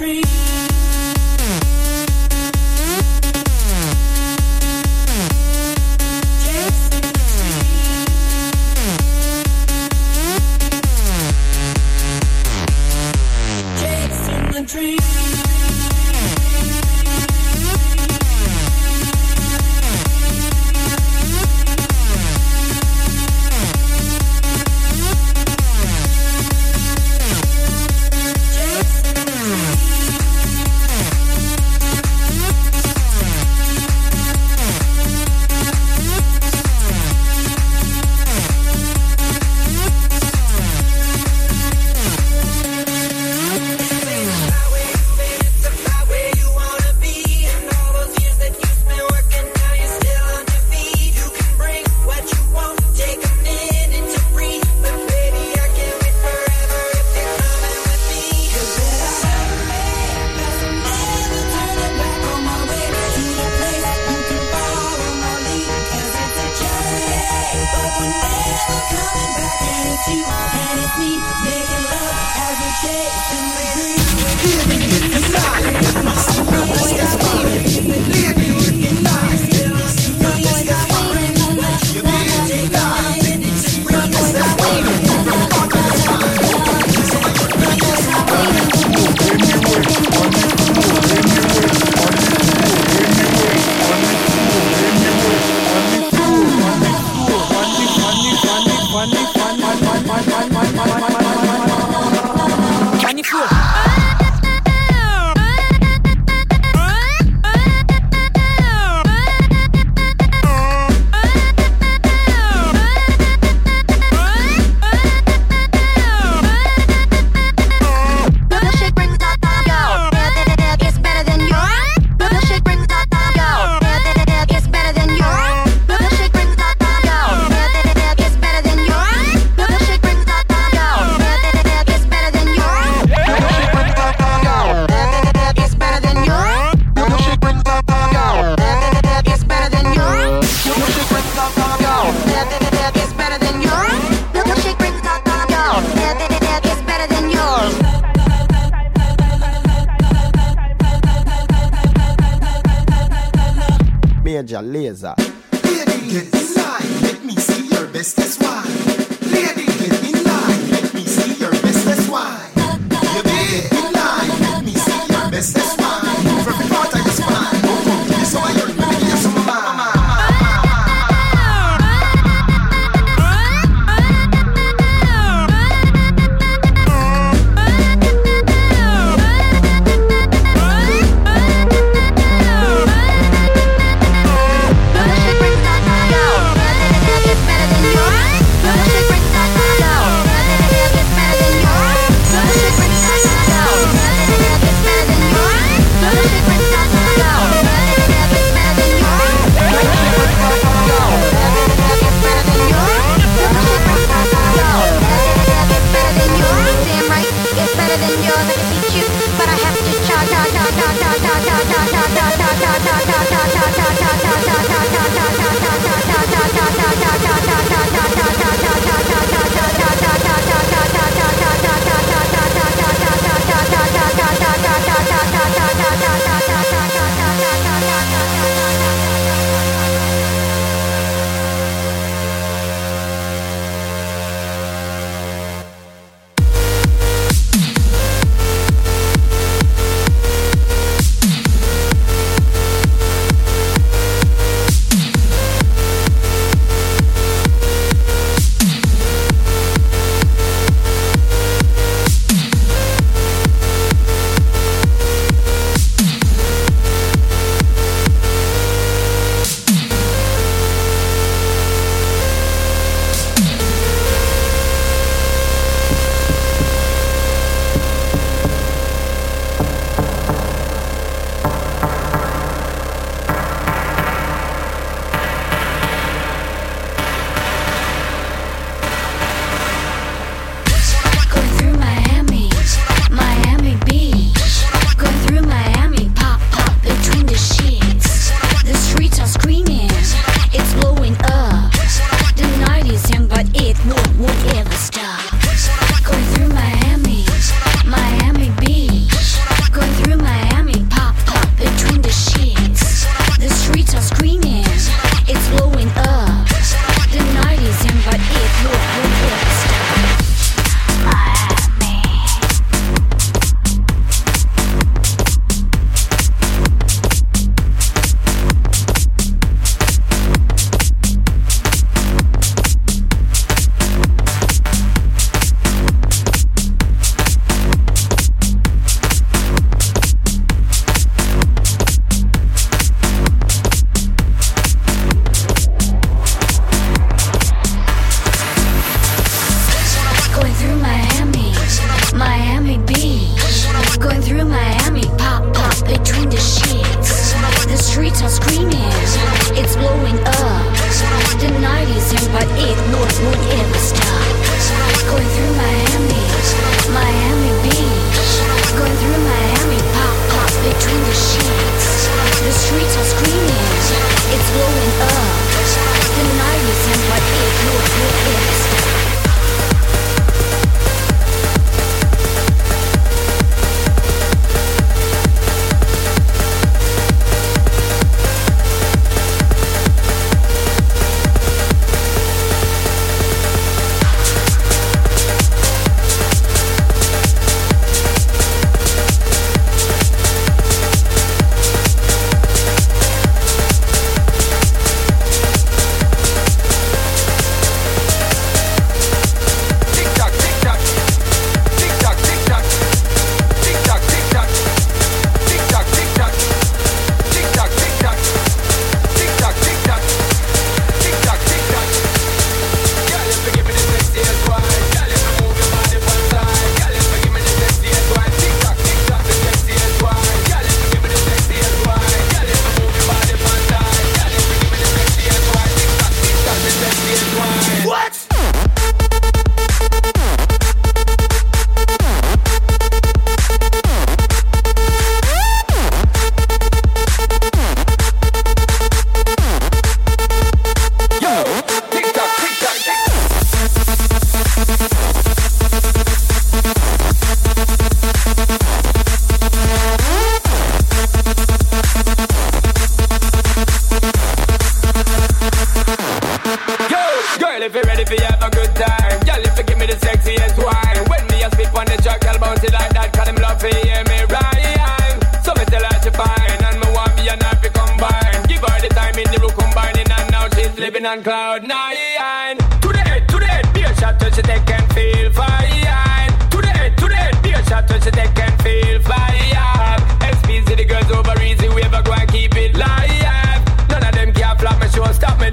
dream.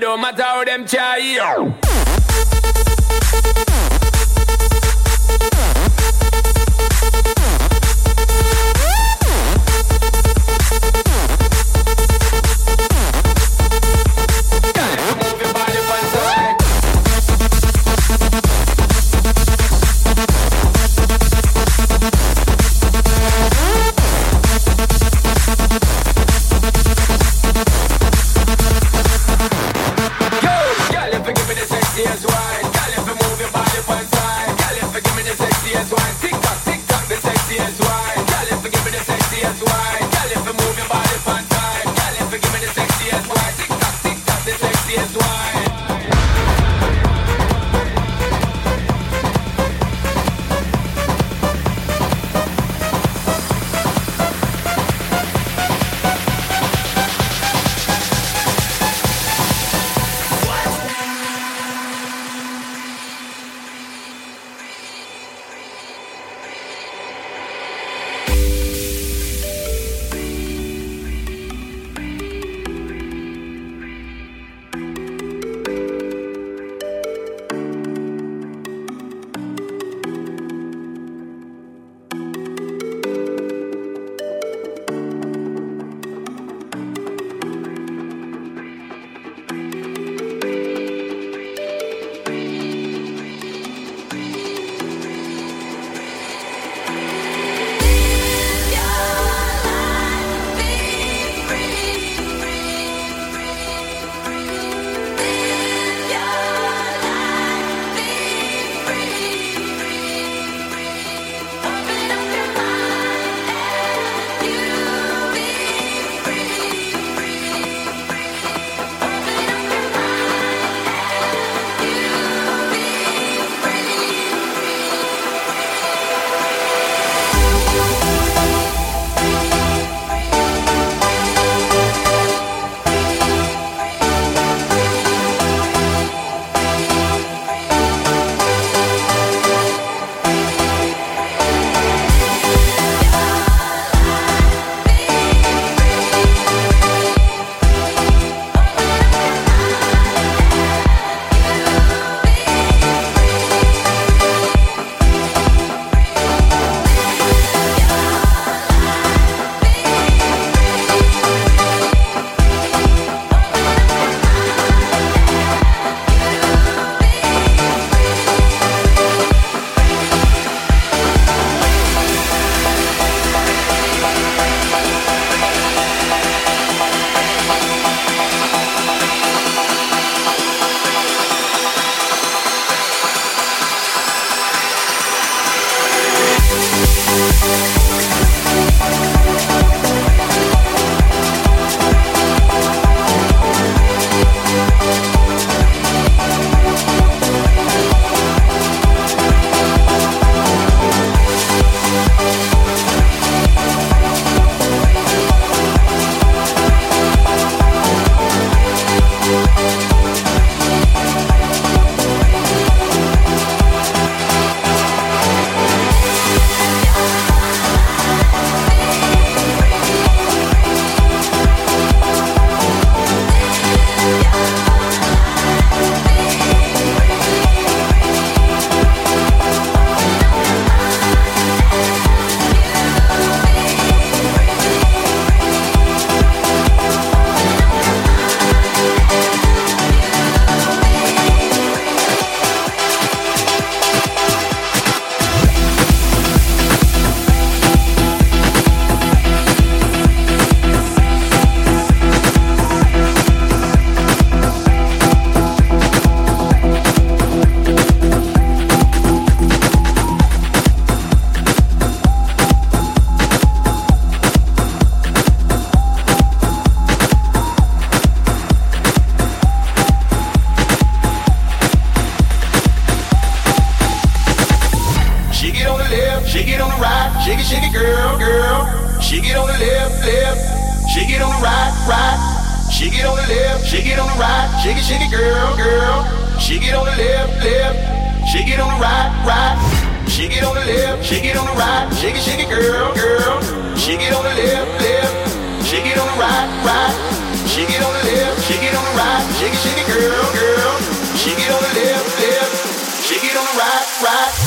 Don't matter how them try. Shake it, shake it, girl, girl. Shake it on the left, left, shake it on the right, right. Shake it on the left, shake it on the right, shake it, shake it, girl, girl. Shake it on the left, left, shake it on the right, right. Shake it on the left, shake it on the right, shake it, shake it, girl, girl. Shake it on the left, left, shake it on the right, right.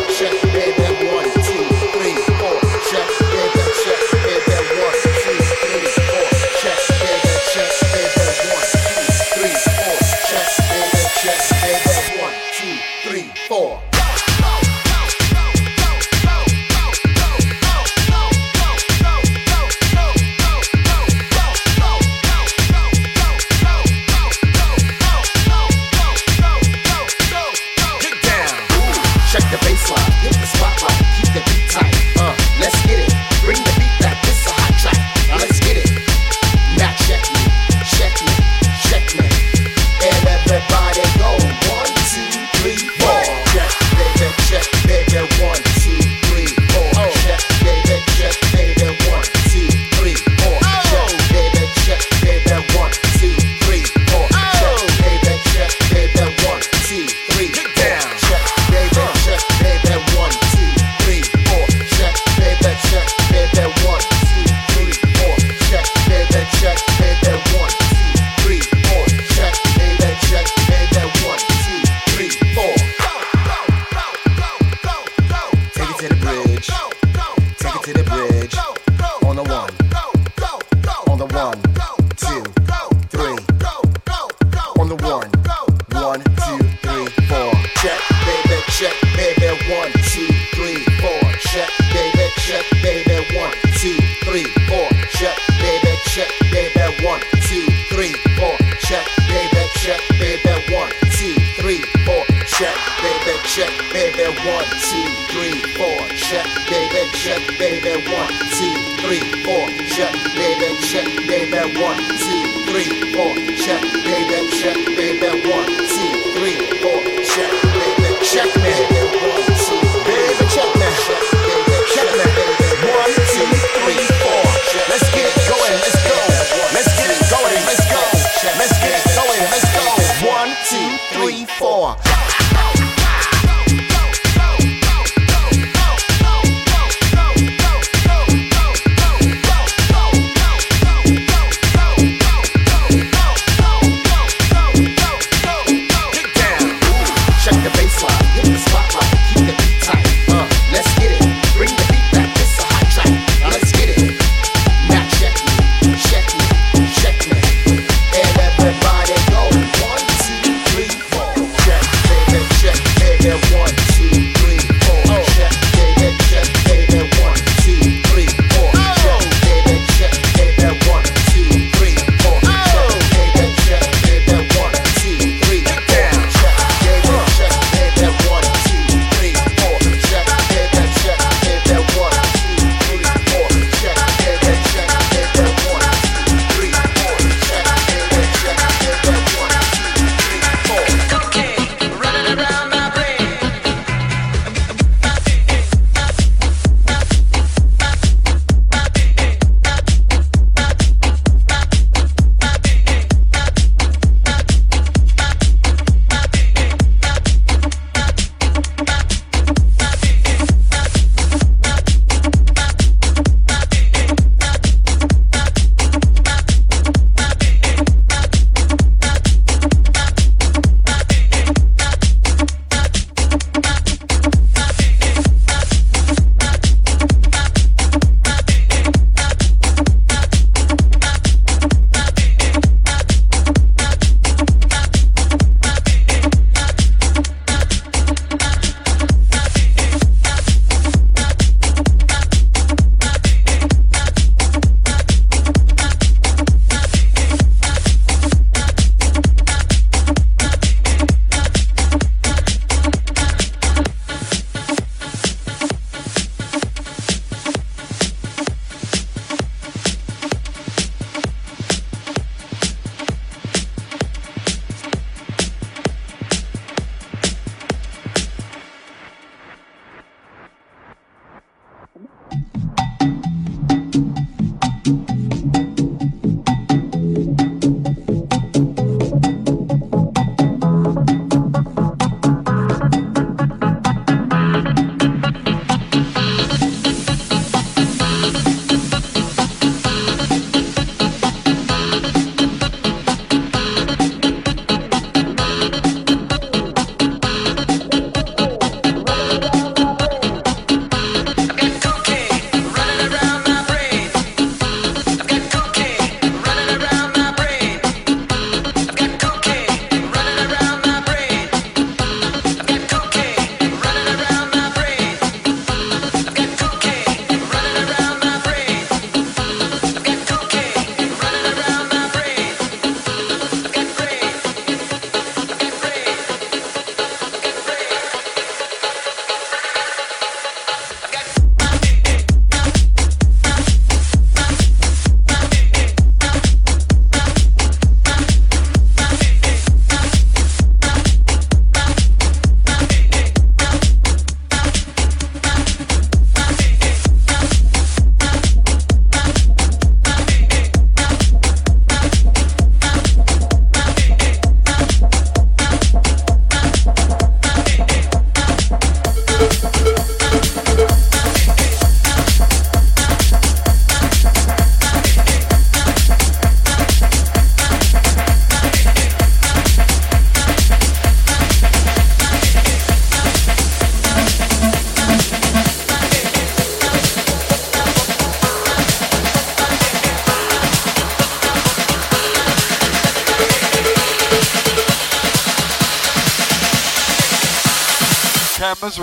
One, two, three, four, check, baby, check, baby. One, two, three, four, check, baby, check, baby. One, two, three, four, check, baby.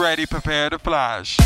ready, prepare to flash.